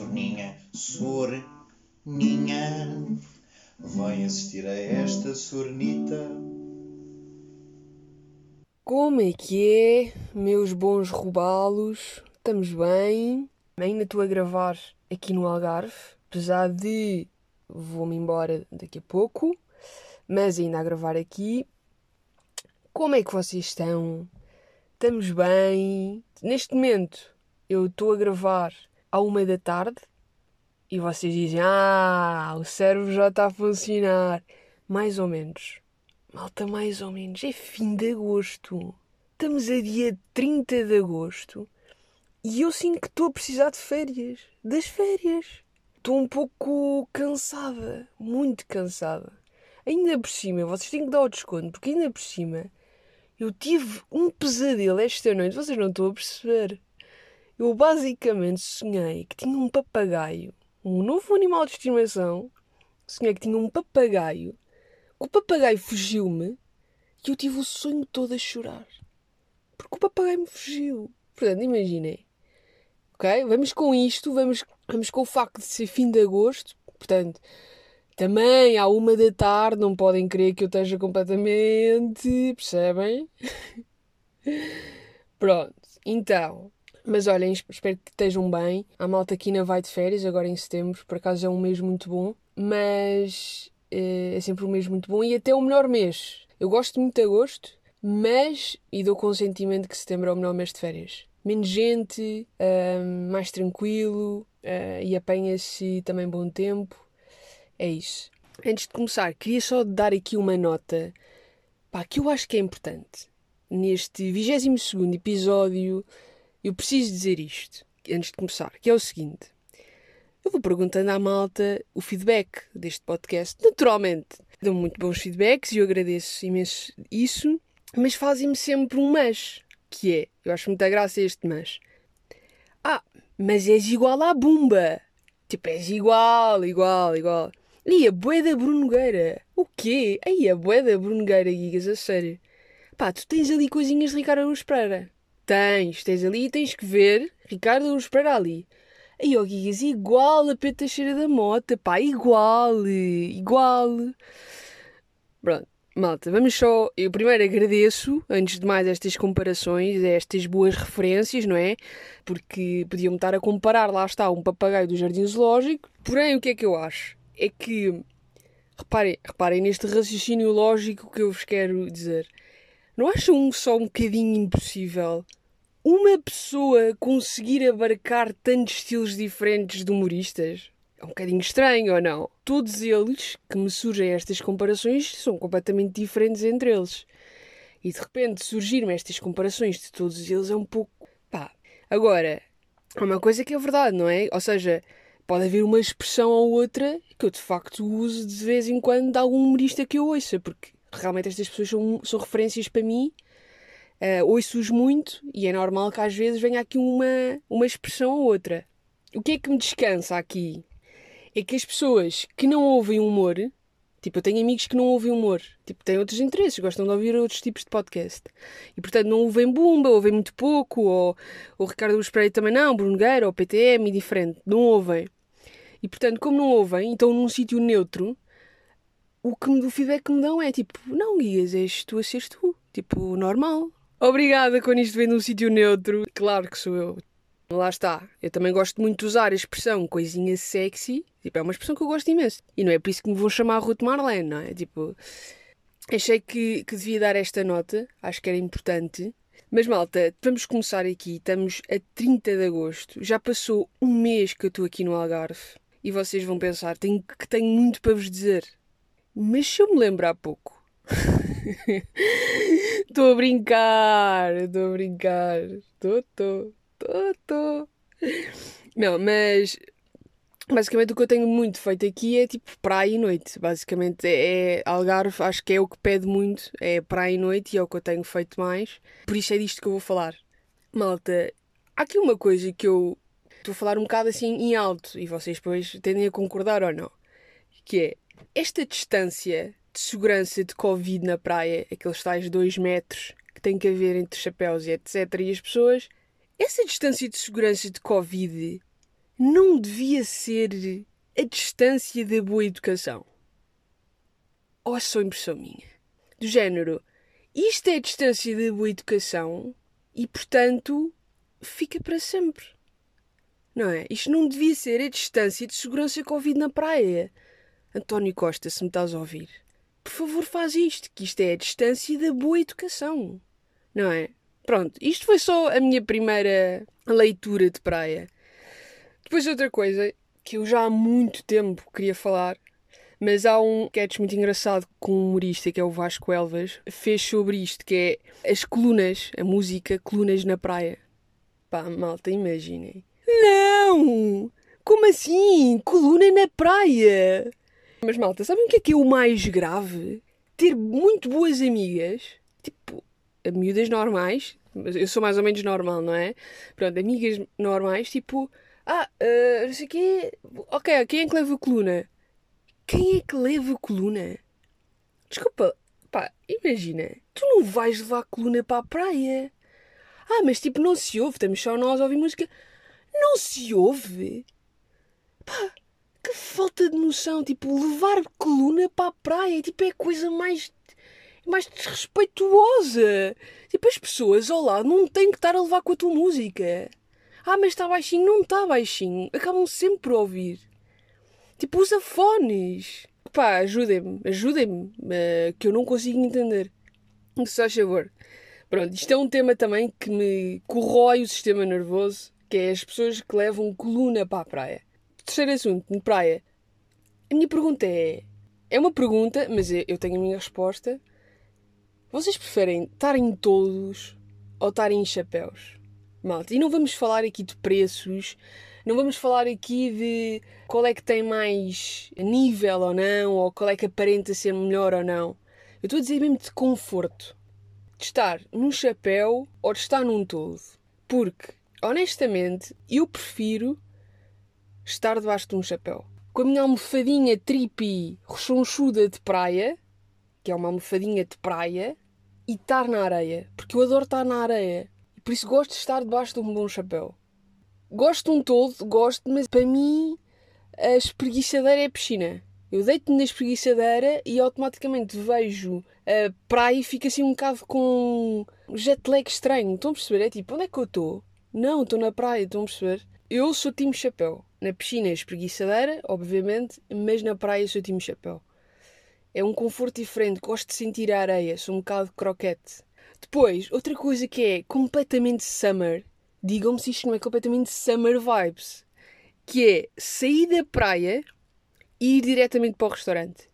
Sorninha, sorninha, vai assistir a esta sornita. Como é que é, meus bons robalos? Estamos bem? Ainda estou a gravar aqui no Algarve, apesar de vou-me embora daqui a pouco, mas ainda a gravar aqui. Como é que vocês estão? Estamos bem? Neste momento eu estou a gravar à uma da tarde e vocês dizem: Ah, o cérebro já está a funcionar. Mais ou menos. Malta, mais ou menos. É fim de agosto. Estamos a dia 30 de agosto e eu sinto que estou a precisar de férias. Das férias. Estou um pouco cansada. Muito cansada. Ainda por cima, vocês têm que dar o desconto, porque ainda por cima eu tive um pesadelo esta noite. Vocês não estão a perceber. Eu basicamente sonhei que tinha um papagaio, um novo animal de estimação. Sonhei que tinha um papagaio. O papagaio fugiu-me e eu tive o sonho todo a chorar. Porque o papagaio me fugiu. Portanto, imaginem. Ok? Vamos com isto, vamos, vamos com o facto de ser fim de agosto. Portanto, também à uma da tarde, não podem crer que eu esteja completamente. Percebem? Pronto, então. Mas olhem, espero que estejam bem. A malta aqui ainda vai de férias, agora em setembro. Por acaso é um mês muito bom. Mas é sempre um mês muito bom e até o melhor mês. Eu gosto muito de agosto, mas. e dou consentimento que setembro é o melhor mês de férias. Menos gente, mais tranquilo uh, e apanha-se também bom tempo. É isso. Antes de começar, queria só dar aqui uma nota pá, que eu acho que é importante. Neste 22 episódio, eu preciso dizer isto, antes de começar, que é o seguinte. Eu vou perguntando à malta o feedback deste podcast. Naturalmente, dão muito bons feedbacks e eu agradeço imenso isso, mas fazem-me sempre um mas, que é, eu acho muita graça este mas. Ah, mas és igual à Bumba. Tipo, és igual, igual, igual. E a bué da Brunogueira. O quê? Aí a bué da Brunogueira, Gigas, a sério. Pá, tu tens ali coisinhas de Ricardo Aruz Pereira. Tens, tens ali e tens que ver Ricardo Aruz Pereira ali. Aí, ó, Gigas, igual a Pedro Teixeira da Mota, pá, igual, igual. Pronto, malta, vamos só. Eu primeiro agradeço, antes de mais, estas comparações, estas boas referências, não é? Porque podiam estar a comparar, lá está, um papagaio do Jardim Zoológico. Porém, o que é que eu acho? É que. Reparem, reparem neste raciocínio lógico que eu vos quero dizer. Não acham só um bocadinho impossível uma pessoa conseguir abarcar tantos estilos diferentes de humoristas? É um bocadinho estranho, ou não? Todos eles que me surgem estas comparações são completamente diferentes entre eles. E de repente surgir-me estas comparações de todos eles é um pouco. pá. Agora, é uma coisa que é verdade, não é? Ou seja, pode haver uma expressão ou outra que eu de facto uso de vez em quando de algum humorista que eu ouça, porque realmente estas pessoas são, são referências para mim Uh, ouço-os muito e é normal que às vezes venha aqui uma, uma expressão ou outra. O que é que me descansa aqui? É que as pessoas que não ouvem humor, tipo, eu tenho amigos que não ouvem humor, tipo, têm outros interesses, gostam de ouvir outros tipos de podcast. E portanto não ouvem Bumba, ouvem muito pouco, ou o Ricardo Busprei também não, Bruno Gueira, ou PTM, diferente, não ouvem. E portanto, como não ouvem, então num sítio neutro, o, que, o feedback que me dão é tipo, não, Guias, és tu a seres tu, tipo, normal, Obrigada quando isto vem num sítio neutro. Claro que sou eu. Lá está. Eu também gosto muito de usar a expressão coisinha sexy. Tipo, é uma expressão que eu gosto imenso. E não é por isso que me vou chamar Ruth Marlene, não é? Tipo, achei que, que devia dar esta nota. Acho que era importante. Mas malta, vamos começar aqui. Estamos a 30 de agosto. Já passou um mês que eu estou aqui no Algarve. E vocês vão pensar tenho, que tenho muito para vos dizer. Mas se eu me lembro há pouco. Estou a brincar, estou a brincar. Estou, estou, estou. Não, mas basicamente o que eu tenho muito feito aqui é tipo praia e noite. Basicamente é, é Algarve, acho que é o que pede muito, é praia e noite e é o que eu tenho feito mais. Por isso é disto que eu vou falar. Malta, há aqui uma coisa que eu estou a falar um bocado assim em alto e vocês depois tendem a concordar ou não. Que é esta distância de segurança de Covid na praia, aqueles tais dois metros que tem que haver entre chapéus e etc. e as pessoas, essa distância de segurança de Covid não devia ser a distância da boa educação. Ou é só impressão minha? Do género, isto é a distância da boa educação e, portanto, fica para sempre. Não é? Isto não devia ser a distância de segurança Covid na praia. António Costa, se me estás a ouvir, por favor faz isto, que isto é a distância da boa educação. Não é? Pronto, isto foi só a minha primeira leitura de praia. Depois outra coisa que eu já há muito tempo queria falar, mas há um sketch muito engraçado com um humorista que é o Vasco Elvas, fez sobre isto, que é as colunas, a música Colunas na Praia. Pá, malta, imaginem. Não! Como assim? Coluna na praia! Mas malta, sabem o que é que é o mais grave? Ter muito boas amigas, tipo, miúdas normais, mas eu sou mais ou menos normal, não é? Pronto, amigas normais, tipo, ah, uh, não sei o quê, ok, quem é que leva a coluna? Quem é que leva a coluna? Desculpa, pá, imagina, tu não vais levar a coluna para a praia. Ah, mas tipo, não se ouve, estamos só nós a ouvir música. Não se ouve? Pá, que falta de noção. Tipo, levar coluna para a praia tipo, é a coisa mais, mais desrespeituosa. Tipo, as pessoas lado não têm que estar a levar com a tua música. Ah, mas está baixinho. Não está baixinho. Acabam sempre por ouvir. Tipo, usa fones. Pá, ajudem-me. Ajudem-me. Uh, que eu não consigo entender. Se faz favor. Pronto, isto é um tema também que me corrói o sistema nervoso, que é as pessoas que levam coluna para a praia. Terceiro assunto, praia. A minha pergunta é. É uma pergunta, mas eu tenho a minha resposta. Vocês preferem estarem todos ou estarem em chapéus? Malta, e não vamos falar aqui de preços, não vamos falar aqui de qual é que tem mais nível ou não, ou qual é que aparenta ser melhor ou não. Eu estou a dizer mesmo de conforto. De estar num chapéu ou de estar num todo. Porque, honestamente, eu prefiro estar debaixo de um chapéu. Com a minha almofadinha tripi rechonchuda de praia, que é uma almofadinha de praia, e estar na areia. Porque eu adoro estar na areia. E por isso gosto de estar debaixo de um bom chapéu. Gosto um todo, gosto, mas para mim a espreguiçadeira é a piscina. Eu deito-me na espreguiçadeira e automaticamente vejo a praia e fico assim um bocado com um jet lag estranho. Estão a perceber? É tipo, onde é que eu estou? Não, estou na praia, estão a perceber? Eu sou time chapéu. Na piscina é espreguiçadeira, obviamente, mas na praia sou time chapéu. É um conforto diferente, gosto de sentir a areia, sou um bocado croquete. Depois, outra coisa que é completamente summer, digam-me se isto não é completamente summer vibes, que é sair da praia e ir diretamente para o restaurante.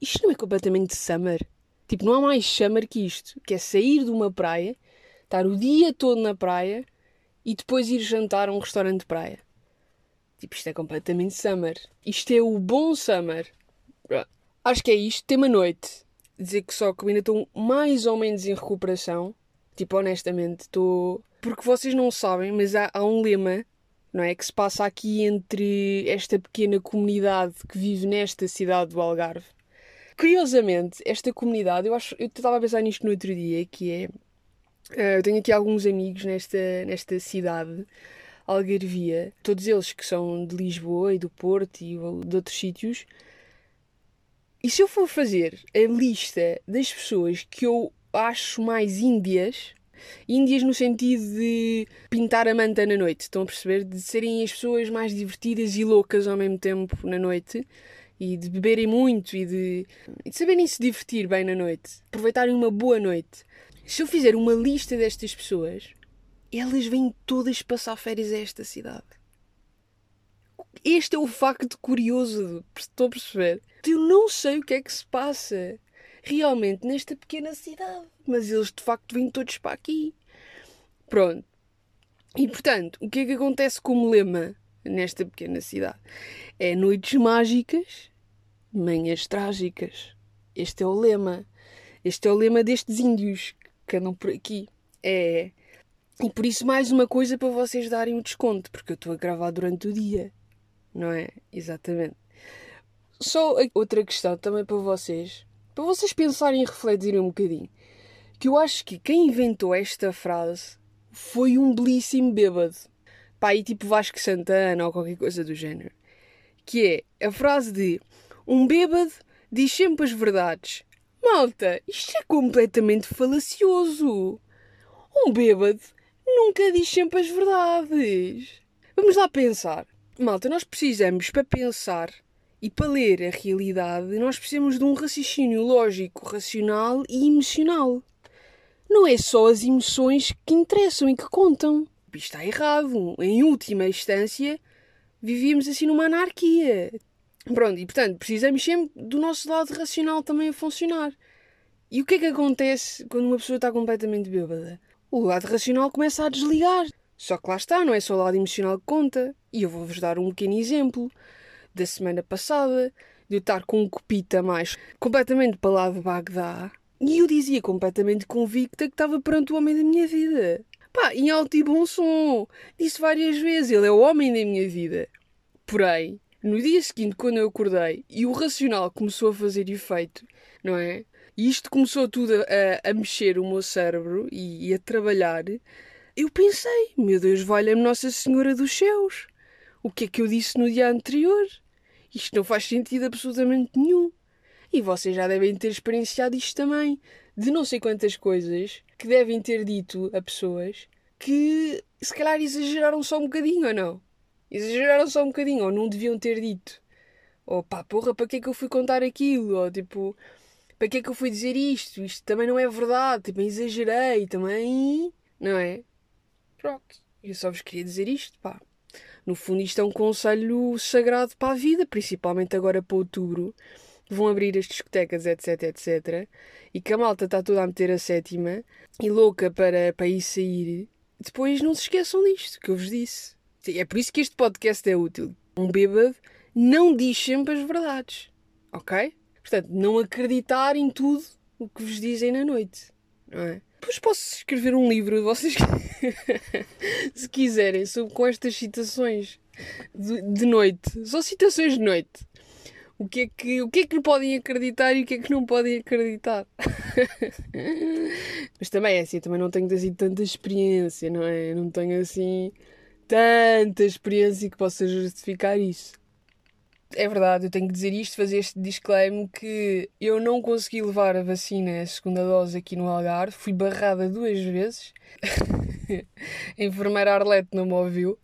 Isto não é completamente summer. Tipo, não há mais summer que isto, que é sair de uma praia, estar o dia todo na praia e depois ir jantar a um restaurante de praia. Tipo, isto é completamente summer. Isto é o bom summer. Acho que é isto. Tema noite. Dizer que só que ainda estou mais ou menos em recuperação. Tipo, honestamente, estou. Porque vocês não sabem, mas há, há um lema, não é? Que se passa aqui entre esta pequena comunidade que vive nesta cidade do Algarve. Curiosamente, esta comunidade, eu acho. Eu estava a pensar nisto no outro dia, que é. Uh, eu tenho aqui alguns amigos nesta, nesta cidade Algarvia, todos eles que são de Lisboa e do Porto e de outros sítios. E se eu for fazer a lista das pessoas que eu acho mais índias, índias no sentido de pintar a manta na noite, estão a perceber? De serem as pessoas mais divertidas e loucas ao mesmo tempo na noite e de beberem muito e de, e de saberem se divertir bem na noite, aproveitarem uma boa noite. Se eu fizer uma lista destas pessoas, elas vêm todas passar férias a esta cidade. Este é o facto curioso, estou a perceber? Eu não sei o que é que se passa realmente nesta pequena cidade, mas eles de facto vêm todos para aqui. Pronto. E portanto, o que é que acontece como lema nesta pequena cidade? É noites mágicas, manhãs trágicas. Este é o lema. Este é o lema destes índios andam por aqui. É e por isso, mais uma coisa para vocês darem o desconto, porque eu estou a gravar durante o dia, não é? Exatamente. Só outra questão também para vocês, para vocês pensarem e refletirem um bocadinho, que eu acho que quem inventou esta frase foi um belíssimo bêbado. Pá, aí tipo Vasco Santana ou qualquer coisa do género. Que é a frase de um bêbado diz sempre as verdades. Malta, isto é completamente falacioso. Um bêbado nunca diz sempre as verdades. Vamos lá pensar. Malta, nós precisamos, para pensar e para ler a realidade, nós precisamos de um raciocínio lógico, racional e emocional. Não é só as emoções que interessam e que contam. Isto está errado. Em última instância, vivíamos assim numa anarquia. Pronto, e portanto, precisamos sempre do nosso lado racional também a funcionar. E o que é que acontece quando uma pessoa está completamente bêbada? O lado racional começa a desligar. Só que lá está, não é só o lado emocional que conta. E eu vou-vos dar um pequeno exemplo da semana passada, de eu estar com um copita mais completamente para lá de Bagdá. E eu dizia completamente convicta que estava perante o homem da minha vida. Pá, em alto e bom som. Disse várias vezes, ele é o homem da minha vida. Porém, no dia seguinte, quando eu acordei e o racional começou a fazer efeito, não é? E isto começou tudo a, a mexer o meu cérebro e, e a trabalhar. Eu pensei, meu Deus, valha-me Nossa Senhora dos Céus. O que é que eu disse no dia anterior? Isto não faz sentido absolutamente nenhum. E vocês já devem ter experienciado isto também. De não sei quantas coisas que devem ter dito a pessoas que se calhar exageraram só um bocadinho ou não. Exageraram só um bocadinho, ou não deviam ter dito. Ou pá, porra, para que é que eu fui contar aquilo? Ou tipo, para que é que eu fui dizer isto? Isto também não é verdade, tipo, exagerei também, não é? Pronto, eu só vos queria dizer isto, pá. No fundo, isto é um conselho sagrado para a vida, principalmente agora para outubro. Vão abrir as discotecas, etc, etc. E que a malta está toda a meter a sétima e louca para, para ir sair. Depois não se esqueçam disto que eu vos disse. É por isso que este podcast é útil. Um bêbado não diz sempre as verdades, ok? Portanto, não acreditar em tudo o que vos dizem na noite, não é? Depois posso escrever um livro, vocês se quiserem, sobre, com estas citações de, de noite. São citações de noite. O que, é que, o que é que podem acreditar e o que é que não podem acreditar? Mas também é assim, também não tenho assim tanta experiência, não é? Não tenho assim tanta experiência que possa justificar isso. É verdade, eu tenho que dizer isto, fazer este disclaimer que eu não consegui levar a vacina, a segunda dose aqui no Algarve, fui barrada duas vezes. a enfermeira Arlete não me ouviu.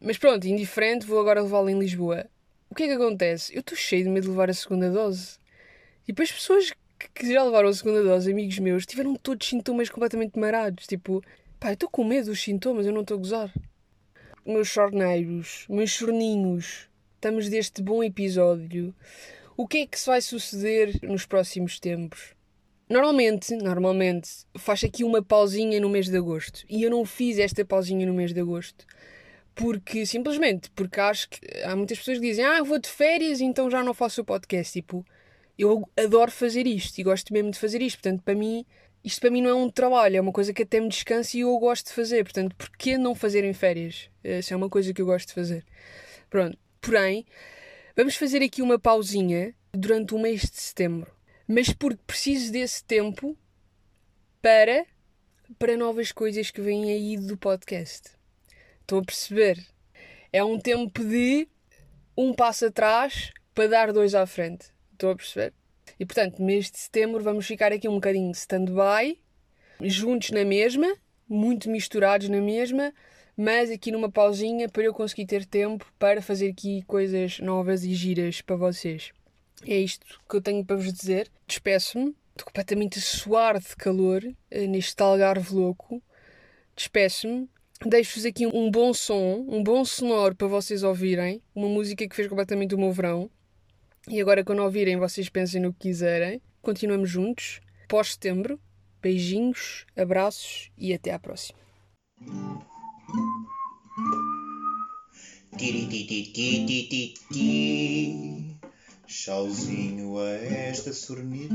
Mas pronto, indiferente, vou agora levá-la em Lisboa. O que é que acontece? Eu estou cheio de medo de levar a segunda dose. E depois pessoas que já levaram a segunda dose, amigos meus, tiveram todos sintomas completamente marados. Tipo, pá, eu estou com medo dos sintomas, eu não estou a gozar meus chorneiros, meus chorninhos, estamos deste bom episódio. O que é que se vai suceder nos próximos tempos? Normalmente, normalmente, faz aqui uma pausinha no mês de agosto. E eu não fiz esta pausinha no mês de agosto. Porque, simplesmente, porque acho que há muitas pessoas que dizem ah, vou de férias, então já não faço o podcast. Tipo, eu adoro fazer isto e gosto mesmo de fazer isto. Portanto, para mim, isto para mim não é um trabalho, é uma coisa que até me descansa e eu gosto de fazer. Portanto, porquê não fazer em férias? Essa é uma coisa que eu gosto de fazer. Pronto. Porém, vamos fazer aqui uma pausinha durante o mês de setembro. Mas porque preciso desse tempo para, para novas coisas que vêm aí do podcast. Estão a perceber? É um tempo de um passo atrás para dar dois à frente. Estão a perceber? E portanto, mês de setembro vamos ficar aqui um bocadinho stand-by, juntos na mesma, muito misturados na mesma, mas aqui numa pausinha para eu conseguir ter tempo para fazer aqui coisas novas e giras para vocês. É isto que eu tenho para vos dizer. Despeço-me. Estou completamente a suar de calor eh, neste algarve louco. Despeço-me. Deixo-vos aqui um bom som, um bom sonoro para vocês ouvirem. Uma música que fez completamente o meu verão. E agora, quando ouvirem, vocês pensem no que quiserem. Continuamos juntos. Pós-setembro. Beijinhos, abraços e até à próxima. Chauzinho a esta sornita.